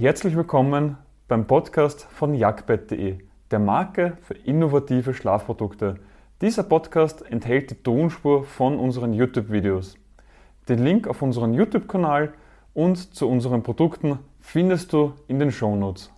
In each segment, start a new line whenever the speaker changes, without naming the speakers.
Herzlich willkommen beim Podcast von jagdbett.de, der Marke für innovative Schlafprodukte. Dieser Podcast enthält die Tonspur von unseren YouTube-Videos. Den Link auf unseren YouTube-Kanal und zu unseren Produkten findest du in den Shownotes.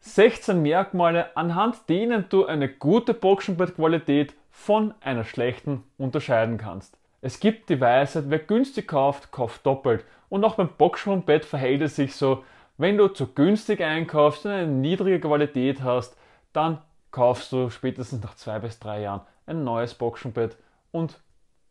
16 Merkmale, anhand denen du eine gute Boxenbettqualität von einer schlechten unterscheiden kannst. Es gibt die Weisheit, wer günstig kauft, kauft doppelt. Und auch beim Boxsprungbett verhält es sich so, wenn du zu günstig einkaufst und eine niedrige Qualität hast, dann kaufst du spätestens nach zwei bis drei Jahren ein neues Boxsprungbett und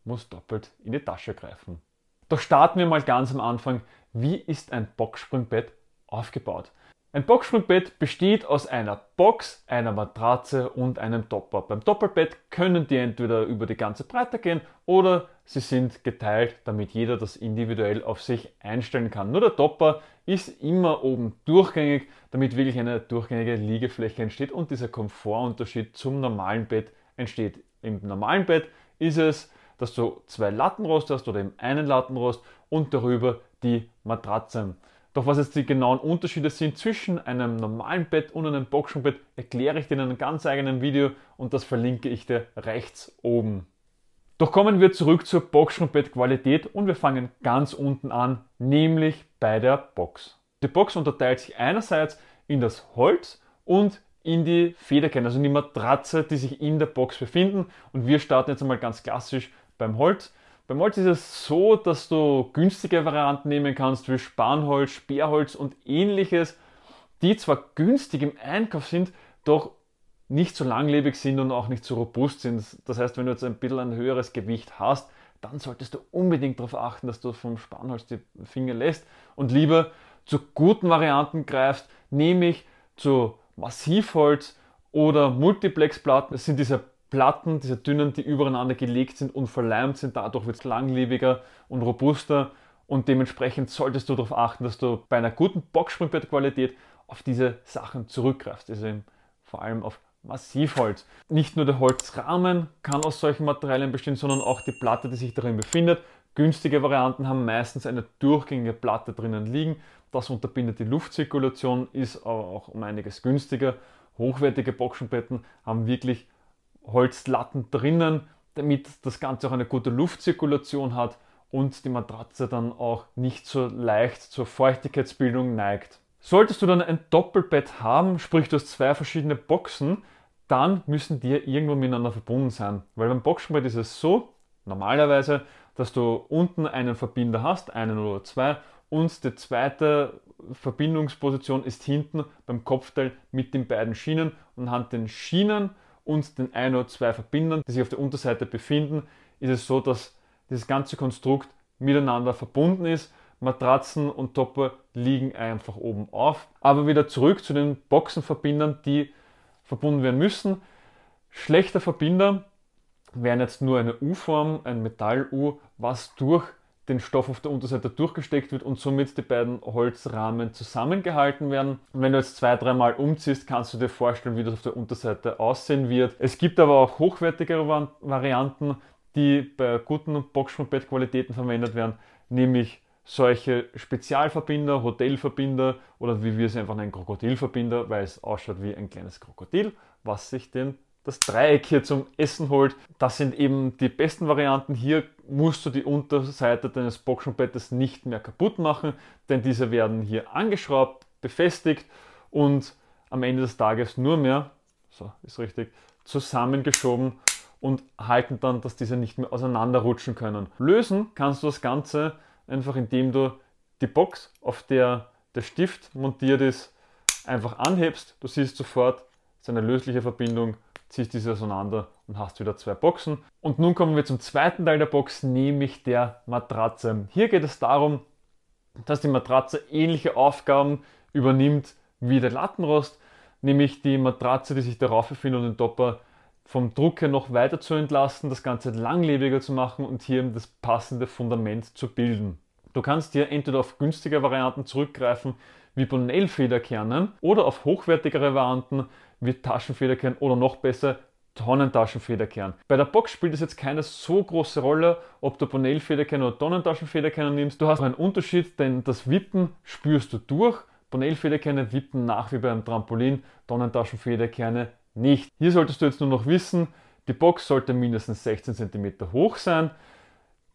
musst doppelt in die Tasche greifen. Doch starten wir mal ganz am Anfang. Wie ist ein Boxspringbett aufgebaut? Ein Boxspringbett besteht aus einer Box, einer Matratze und einem Topper. Beim Doppelbett können die entweder über die ganze Breite gehen oder sie sind geteilt, damit jeder das individuell auf sich einstellen kann. Nur der Topper ist immer oben durchgängig, damit wirklich eine durchgängige Liegefläche entsteht und dieser Komfortunterschied zum normalen Bett entsteht. Im normalen Bett ist es, dass du zwei Lattenrost hast oder eben einen Lattenrost und darüber die Matratze. Doch was jetzt die genauen Unterschiede sind zwischen einem normalen Bett und einem Boxenbett, erkläre ich dir in einem ganz eigenen Video und das verlinke ich dir rechts oben. Doch kommen wir zurück zur Boxenbettqualität und wir fangen ganz unten an, nämlich bei der Box. Die Box unterteilt sich einerseits in das Holz und in die Federkerne, also in die Matratze, die sich in der Box befinden. Und wir starten jetzt einmal ganz klassisch beim Holz. Beim Holz ist es so, dass du günstige Varianten nehmen kannst wie Spanholz, Sperrholz und ähnliches, die zwar günstig im Einkauf sind, doch nicht so langlebig sind und auch nicht so robust sind. Das heißt, wenn du jetzt ein bisschen ein höheres Gewicht hast, dann solltest du unbedingt darauf achten, dass du vom Spanholz die Finger lässt und lieber zu guten Varianten greifst, nämlich zu Massivholz oder Multiplexplatten. Das sind diese Platten, diese dünnen, die übereinander gelegt sind und verleimt sind. Dadurch wird es langlebiger und robuster und dementsprechend solltest du darauf achten, dass du bei einer guten Boxspringbettqualität auf diese Sachen zurückgreifst. Also vor allem auf Massivholz. Nicht nur der Holzrahmen kann aus solchen Materialien bestehen, sondern auch die Platte, die sich darin befindet. Günstige Varianten haben meistens eine durchgängige Platte drinnen liegen. Das unterbindet die Luftzirkulation, ist aber auch um einiges günstiger. Hochwertige Boxenbetten haben wirklich Holzlatten drinnen, damit das Ganze auch eine gute Luftzirkulation hat und die Matratze dann auch nicht so leicht zur Feuchtigkeitsbildung neigt. Solltest du dann ein Doppelbett haben, sprich du hast zwei verschiedene Boxen, dann müssen die irgendwo miteinander verbunden sein. Weil beim Boxenbett ist es so, normalerweise, dass du unten einen Verbinder hast, einen oder zwei, und die zweite Verbindungsposition ist hinten beim Kopfteil mit den beiden Schienen und anhand den Schienen und den ein oder zwei Verbindern, die sich auf der Unterseite befinden, ist es so, dass dieses ganze Konstrukt miteinander verbunden ist. Matratzen und Topper liegen einfach oben auf. Aber wieder zurück zu den Boxenverbindern, die verbunden werden müssen. Schlechter Verbinder wären jetzt nur eine U-Form, ein Metall-U, was durch den Stoff auf der Unterseite durchgesteckt wird und somit die beiden Holzrahmen zusammengehalten werden. Und wenn du jetzt zwei, dreimal umziehst, kannst du dir vorstellen, wie das auf der Unterseite aussehen wird. Es gibt aber auch hochwertigere Varianten, die bei guten Boxspringbettqualitäten verwendet werden, nämlich solche Spezialverbinder, Hotelverbinder oder wie wir es einfach nennen, Krokodilverbinder, weil es ausschaut wie ein kleines Krokodil, was sich den das Dreieck hier zum Essen holt. Das sind eben die besten Varianten. Hier musst du die Unterseite deines Boxenbettes nicht mehr kaputt machen, denn diese werden hier angeschraubt, befestigt und am Ende des Tages nur mehr, so ist richtig, zusammengeschoben und halten dann, dass diese nicht mehr auseinanderrutschen können. Lösen kannst du das Ganze einfach indem du die Box, auf der der Stift montiert ist, einfach anhebst. Du siehst sofort, es ist eine lösliche Verbindung ziehst diese auseinander und hast wieder zwei Boxen. Und nun kommen wir zum zweiten Teil der Box, nämlich der Matratze. Hier geht es darum, dass die Matratze ähnliche Aufgaben übernimmt wie der Lattenrost, nämlich die Matratze, die sich darauf befindet und den Topper vom Druck her noch weiter zu entlasten, das Ganze langlebiger zu machen und hier das passende Fundament zu bilden. Du kannst hier entweder auf günstige Varianten zurückgreifen, wie Bonnell-Federkernen oder auf hochwertigere Varianten wie Taschenfederkern oder noch besser Tonnentaschenfederkern. Bei der Box spielt es jetzt keine so große Rolle, ob du Bonell-Federkern oder Tonnentaschenfederkern nimmst. Du hast einen Unterschied, denn das Wippen spürst du durch. Bonell-Federkerne wippen nach wie beim Trampolin, Tonnentaschenfederkerne nicht. Hier solltest du jetzt nur noch wissen, die Box sollte mindestens 16 cm hoch sein.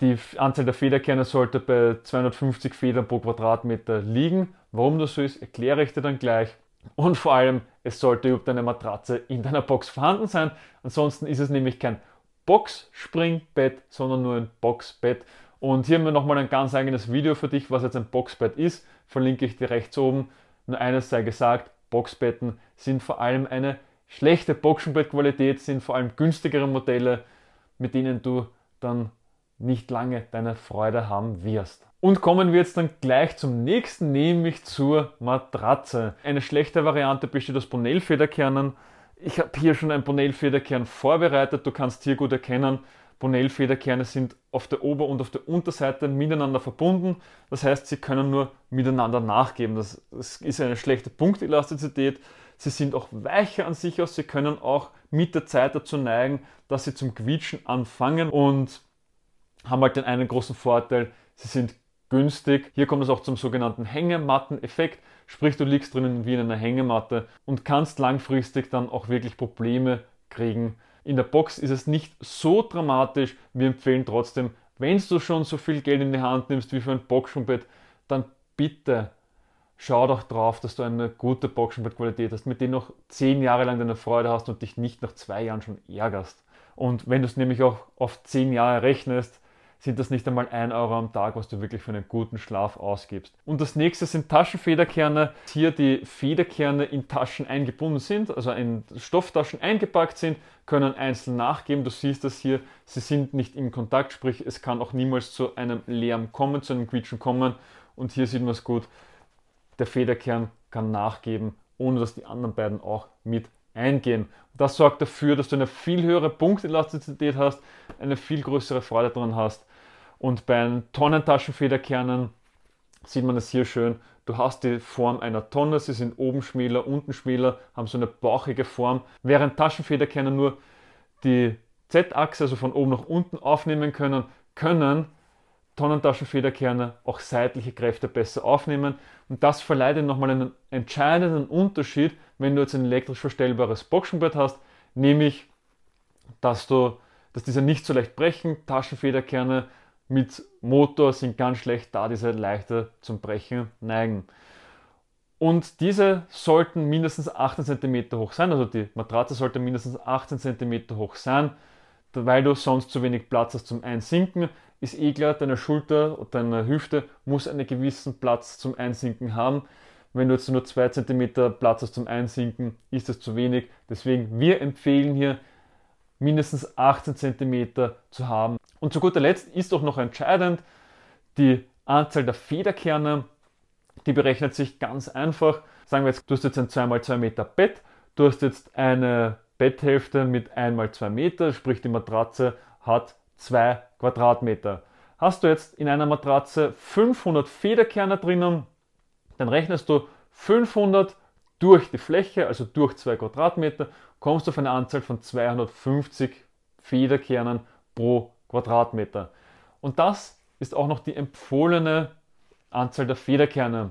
Die Anzahl der Federkerne sollte bei 250 Federn pro Quadratmeter liegen. Warum das so ist, erkläre ich dir dann gleich. Und vor allem, es sollte überhaupt eine Matratze in deiner Box vorhanden sein. Ansonsten ist es nämlich kein Box-Springbett, sondern nur ein Boxbett. Und hier haben wir nochmal ein ganz eigenes Video für dich, was jetzt ein Boxbett ist. Verlinke ich dir rechts oben. Nur eines sei gesagt, Boxbetten sind vor allem eine schlechte Boxenbettqualität, sind vor allem günstigere Modelle, mit denen du dann nicht lange deine Freude haben wirst. Und kommen wir jetzt dann gleich zum nächsten, nämlich zur Matratze. Eine schlechte Variante besteht aus Bonell-Federkernen. Ich habe hier schon ein Bonell-Federkern vorbereitet. Du kannst hier gut erkennen, Bonell-Federkerne sind auf der Ober- und auf der Unterseite miteinander verbunden. Das heißt, sie können nur miteinander nachgeben. Das, das ist eine schlechte Punktelastizität. Sie sind auch weicher an sich aus. Sie können auch mit der Zeit dazu neigen, dass sie zum Quietschen anfangen und haben halt den einen großen Vorteil, sie sind günstig. Hier kommt es auch zum sogenannten Hängematten-Effekt, sprich du liegst drinnen wie in einer Hängematte und kannst langfristig dann auch wirklich Probleme kriegen. In der Box ist es nicht so dramatisch. Wir empfehlen trotzdem, wenn du schon so viel Geld in die Hand nimmst wie für ein Boxenbett, dann bitte schau doch drauf, dass du eine gute Boxenbettqualität hast, mit der du noch zehn Jahre lang deine Freude hast und dich nicht nach zwei Jahren schon ärgerst. Und wenn du es nämlich auch auf zehn Jahre rechnest, sind das nicht einmal ein Euro am Tag, was du wirklich für einen guten Schlaf ausgibst. Und das nächste sind Taschenfederkerne. Hier die Federkerne in Taschen eingebunden sind, also in Stofftaschen eingepackt sind, können einzeln nachgeben. Du siehst das hier, sie sind nicht im Kontakt, sprich es kann auch niemals zu einem Lärm kommen, zu einem Quietschen kommen. Und hier sieht man es gut, der Federkern kann nachgeben, ohne dass die anderen beiden auch mit eingehen. Das sorgt dafür, dass du eine viel höhere Punktelastizität hast, eine viel größere Freude daran hast. Und bei Tonnentaschenfederkernen sieht man es hier schön. Du hast die Form einer Tonne, sie sind oben schmäler, unten schmäler, haben so eine bauchige Form, während Taschenfederkerne nur die Z-Achse, also von oben nach unten aufnehmen können, können Tonnentaschenfederkerne auch seitliche Kräfte besser aufnehmen. Und das verleiht nochmal einen entscheidenden Unterschied, wenn du jetzt ein elektrisch verstellbares Boxenbrett hast, nämlich, dass, du, dass diese nicht so leicht brechen. Taschenfederkerne mit Motor sind ganz schlecht, da diese leichter zum Brechen neigen. Und diese sollten mindestens 18 cm hoch sein, also die Matratze sollte mindestens 18 cm hoch sein, weil du sonst zu wenig Platz hast zum Einsinken. Ist eh klar, deine Schulter und deine Hüfte muss einen gewissen Platz zum Einsinken haben. Wenn du jetzt nur 2 cm Platz hast zum Einsinken, ist das zu wenig. Deswegen, wir empfehlen hier mindestens 18 cm zu haben. Und zu guter Letzt ist auch noch entscheidend die Anzahl der Federkerne. Die berechnet sich ganz einfach. Sagen wir jetzt, du hast jetzt ein 2x2 Meter Bett, du hast jetzt eine Betthälfte mit 1x2 Meter, sprich die Matratze hat 2 Quadratmeter. Hast du jetzt in einer Matratze 500 Federkerne drinnen, dann rechnest du 500 durch die Fläche, also durch 2 Quadratmeter, kommst du auf eine Anzahl von 250 Federkernen pro Quadratmeter. Und das ist auch noch die empfohlene Anzahl der Federkerne.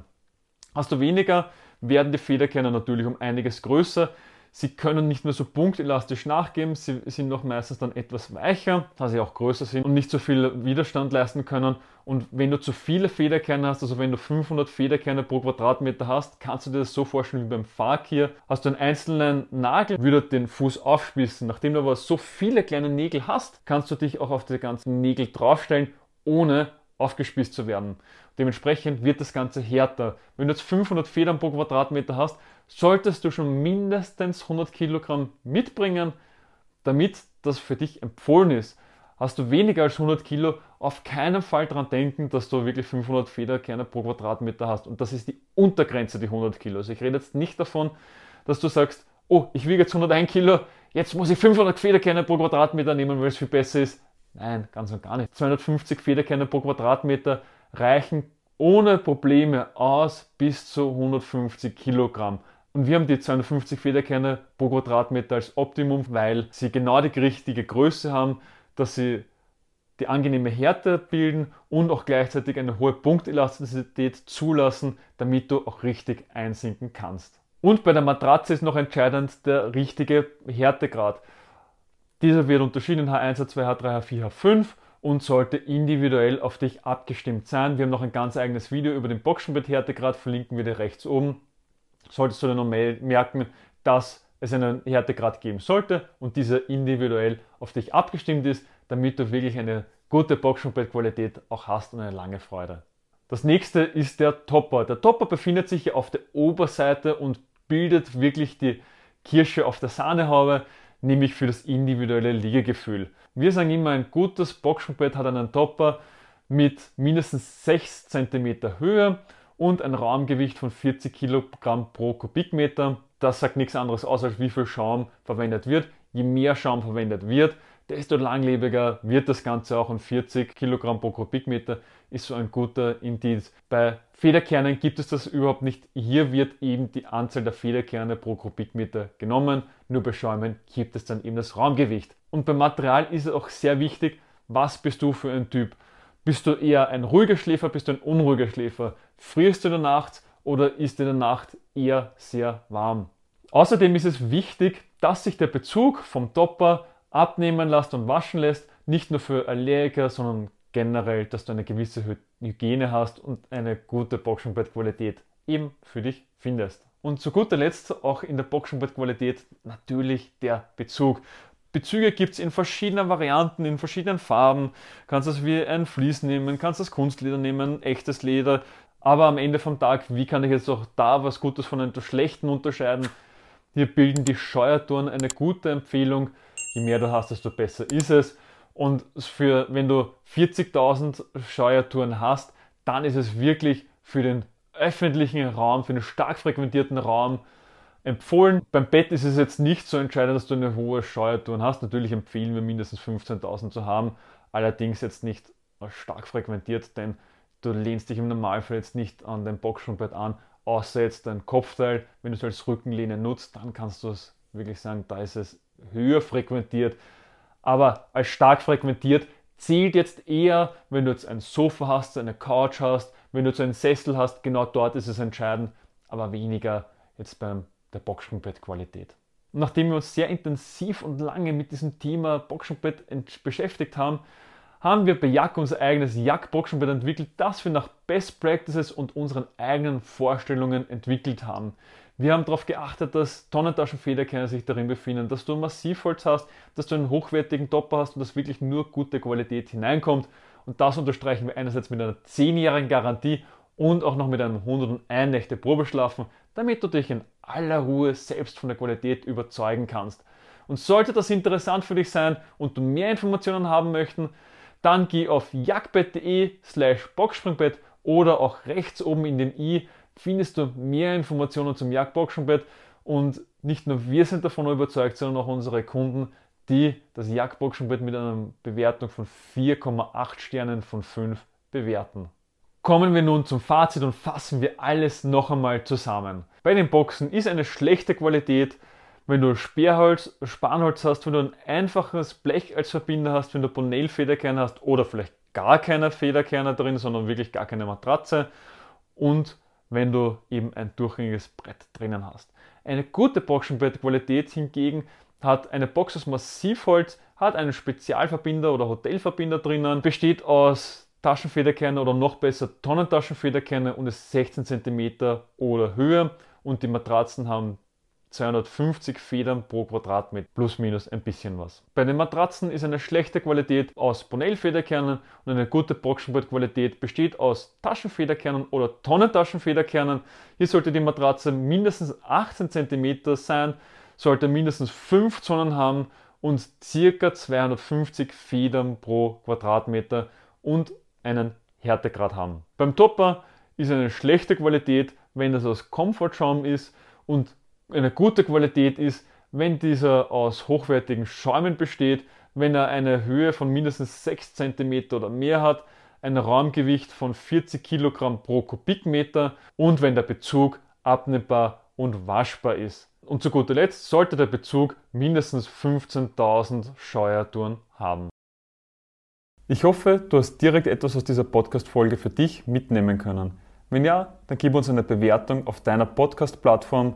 Hast du weniger, werden die Federkerne natürlich um einiges größer. Sie können nicht mehr so punktelastisch nachgeben, sie sind noch meistens dann etwas weicher, da sie auch größer sind und nicht so viel Widerstand leisten können. Und wenn du zu viele Federkerne hast, also wenn du 500 Federkerne pro Quadratmeter hast, kannst du dir das so vorstellen wie beim Fakir. Hast du einen einzelnen Nagel, würde den Fuß aufspießen. Nachdem du aber so viele kleine Nägel hast, kannst du dich auch auf die ganzen Nägel draufstellen, ohne aufgespießt zu werden. Dementsprechend wird das Ganze härter. Wenn du jetzt 500 Federn pro Quadratmeter hast, solltest du schon mindestens 100 Kilogramm mitbringen, damit das für dich empfohlen ist. Hast du weniger als 100 Kilo, auf keinen Fall daran denken, dass du wirklich 500 Federkerne pro Quadratmeter hast. Und das ist die Untergrenze, die 100 Kilo. Also ich rede jetzt nicht davon, dass du sagst, oh, ich wiege jetzt 101 Kilo, jetzt muss ich 500 Federkerne pro Quadratmeter nehmen, weil es viel besser ist. Nein, ganz und gar nicht. 250 Federkerne pro Quadratmeter reichen ohne Probleme aus bis zu 150 Kilogramm. Und wir haben die 250 Federkerne pro Quadratmeter als Optimum, weil sie genau die richtige Größe haben, dass sie die angenehme Härte bilden und auch gleichzeitig eine hohe Punktelastizität zulassen, damit du auch richtig einsinken kannst. Und bei der Matratze ist noch entscheidend der richtige Härtegrad. Dieser wird unterschieden in H1, H2, H3, H4, H5 und sollte individuell auf dich abgestimmt sein. Wir haben noch ein ganz eigenes Video über den Boxenbett-Härtegrad, verlinken wir dir rechts oben. Solltest du dir noch merken, dass es einen Härtegrad geben sollte und dieser individuell auf dich abgestimmt ist, damit du wirklich eine gute Boxenbettqualität auch hast und eine lange Freude. Das nächste ist der Topper. Der Topper befindet sich auf der Oberseite und bildet wirklich die Kirsche auf der Sahnehaube, nämlich für das individuelle Liegegefühl. Wir sagen immer, ein gutes Boxenbett hat einen Topper mit mindestens 6 cm Höhe und ein Raumgewicht von 40 Kilogramm pro Kubikmeter. Das sagt nichts anderes aus, als wie viel Schaum verwendet wird. Je mehr Schaum verwendet wird, desto langlebiger wird das Ganze auch und 40 Kilogramm pro Kubikmeter ist so ein guter Indiz. Bei Federkernen gibt es das überhaupt nicht. Hier wird eben die Anzahl der Federkerne pro Kubikmeter genommen. Nur bei Schäumen gibt es dann eben das Raumgewicht. Und beim Material ist es auch sehr wichtig, was bist du für ein Typ? Bist du eher ein ruhiger Schläfer, bist du ein unruhiger Schläfer? Frierst du in der Nacht oder ist in der Nacht eher sehr warm? Außerdem ist es wichtig, dass sich der Bezug vom Topper abnehmen lässt und waschen lässt, nicht nur für Allergiker, sondern generell, dass du eine gewisse Hygiene hast und eine gute Boxenbettqualität eben für dich findest. Und zu guter Letzt auch in der Boxenbettqualität natürlich der Bezug. Bezüge gibt es in verschiedenen Varianten, in verschiedenen Farben. Kannst das wie ein Vlies nehmen, kannst das Kunstleder nehmen, echtes Leder. Aber am Ende vom Tag, wie kann ich jetzt auch da was Gutes von einem Schlechten unterscheiden? Hier bilden die Scheuertouren eine gute Empfehlung. Je mehr du hast, desto besser ist es. Und für, wenn du 40.000 Scheuertouren hast, dann ist es wirklich für den öffentlichen Raum, für den stark frequentierten Raum empfohlen. Beim Bett ist es jetzt nicht so entscheidend, dass du eine hohe Scheuertouren hast. Natürlich empfehlen wir mindestens 15.000 zu haben, allerdings jetzt nicht stark frequentiert, denn du lehnst dich im Normalfall jetzt nicht an dein Boxsprungbett an, außer jetzt dein Kopfteil. Wenn du es als Rückenlehne nutzt, dann kannst du es wirklich sagen, da ist es höher frequentiert. Aber als stark frequentiert zählt jetzt eher, wenn du jetzt ein Sofa hast, eine Couch hast, wenn du jetzt einen Sessel hast, genau dort ist es entscheidend, aber weniger jetzt beim der Boxspringbettqualität. Nachdem wir uns sehr intensiv und lange mit diesem Thema Boxspringbett beschäftigt haben, haben wir bei Jack unser eigenes Jack Boxspringbett entwickelt, das wir nach Best Practices und unseren eigenen Vorstellungen entwickelt haben. Wir haben darauf geachtet, dass Tonnentaschenfederkerne sich darin befinden, dass du Massivholz hast, dass du einen hochwertigen Topper hast und dass wirklich nur gute Qualität hineinkommt. Und das unterstreichen wir einerseits mit einer 10-jährigen Garantie und auch noch mit einem 101 Nächte Probeschlafen, damit du dich in aller Ruhe selbst von der Qualität überzeugen kannst. Und sollte das interessant für dich sein und du mehr Informationen haben möchten, dann geh auf jagdbett.de slash Boxspringbett oder auch rechts oben in dem i findest du mehr Informationen zum Jagdboxenbett und nicht nur wir sind davon überzeugt, sondern auch unsere Kunden, die das Jagdboxenbett mit einer Bewertung von 4,8 Sternen von 5 bewerten. Kommen wir nun zum Fazit und fassen wir alles noch einmal zusammen. Bei den Boxen ist eine schlechte Qualität, wenn du Sperrholz, Spanholz hast, wenn du ein einfaches Blech als Verbinder hast, wenn du Bonell-Federkerne hast oder vielleicht gar keine Federkerne drin, sondern wirklich gar keine Matratze und wenn du eben ein durchgängiges Brett drinnen hast. Eine gute Boxenbettqualität hingegen hat eine Box aus Massivholz, hat einen Spezialverbinder oder Hotelverbinder drinnen, besteht aus Taschenfederkerne oder noch besser Tonnentaschenfederkerne und ist 16 cm oder höher und die Matratzen haben 250 Federn pro Quadratmeter, plus minus ein bisschen was. Bei den Matratzen ist eine schlechte Qualität aus Bonell-Federkernen und eine gute Boxenbett-Qualität besteht aus Taschenfederkernen oder Tonnentaschenfederkernen. Hier sollte die Matratze mindestens 18 cm sein, sollte mindestens 5 Zonen haben und ca. 250 Federn pro Quadratmeter und einen Härtegrad haben. Beim Topper ist eine schlechte Qualität, wenn das aus Komfortschaum ist und eine gute Qualität ist, wenn dieser aus hochwertigen Schäumen besteht, wenn er eine Höhe von mindestens 6 cm oder mehr hat, ein Raumgewicht von 40 Kilogramm pro Kubikmeter und wenn der Bezug abnehmbar und waschbar ist. Und zu guter Letzt sollte der Bezug mindestens 15.000 Steuertouren haben. Ich hoffe, du hast direkt etwas aus dieser Podcast-Folge für dich mitnehmen können. Wenn ja, dann gib uns eine Bewertung auf deiner Podcast-Plattform.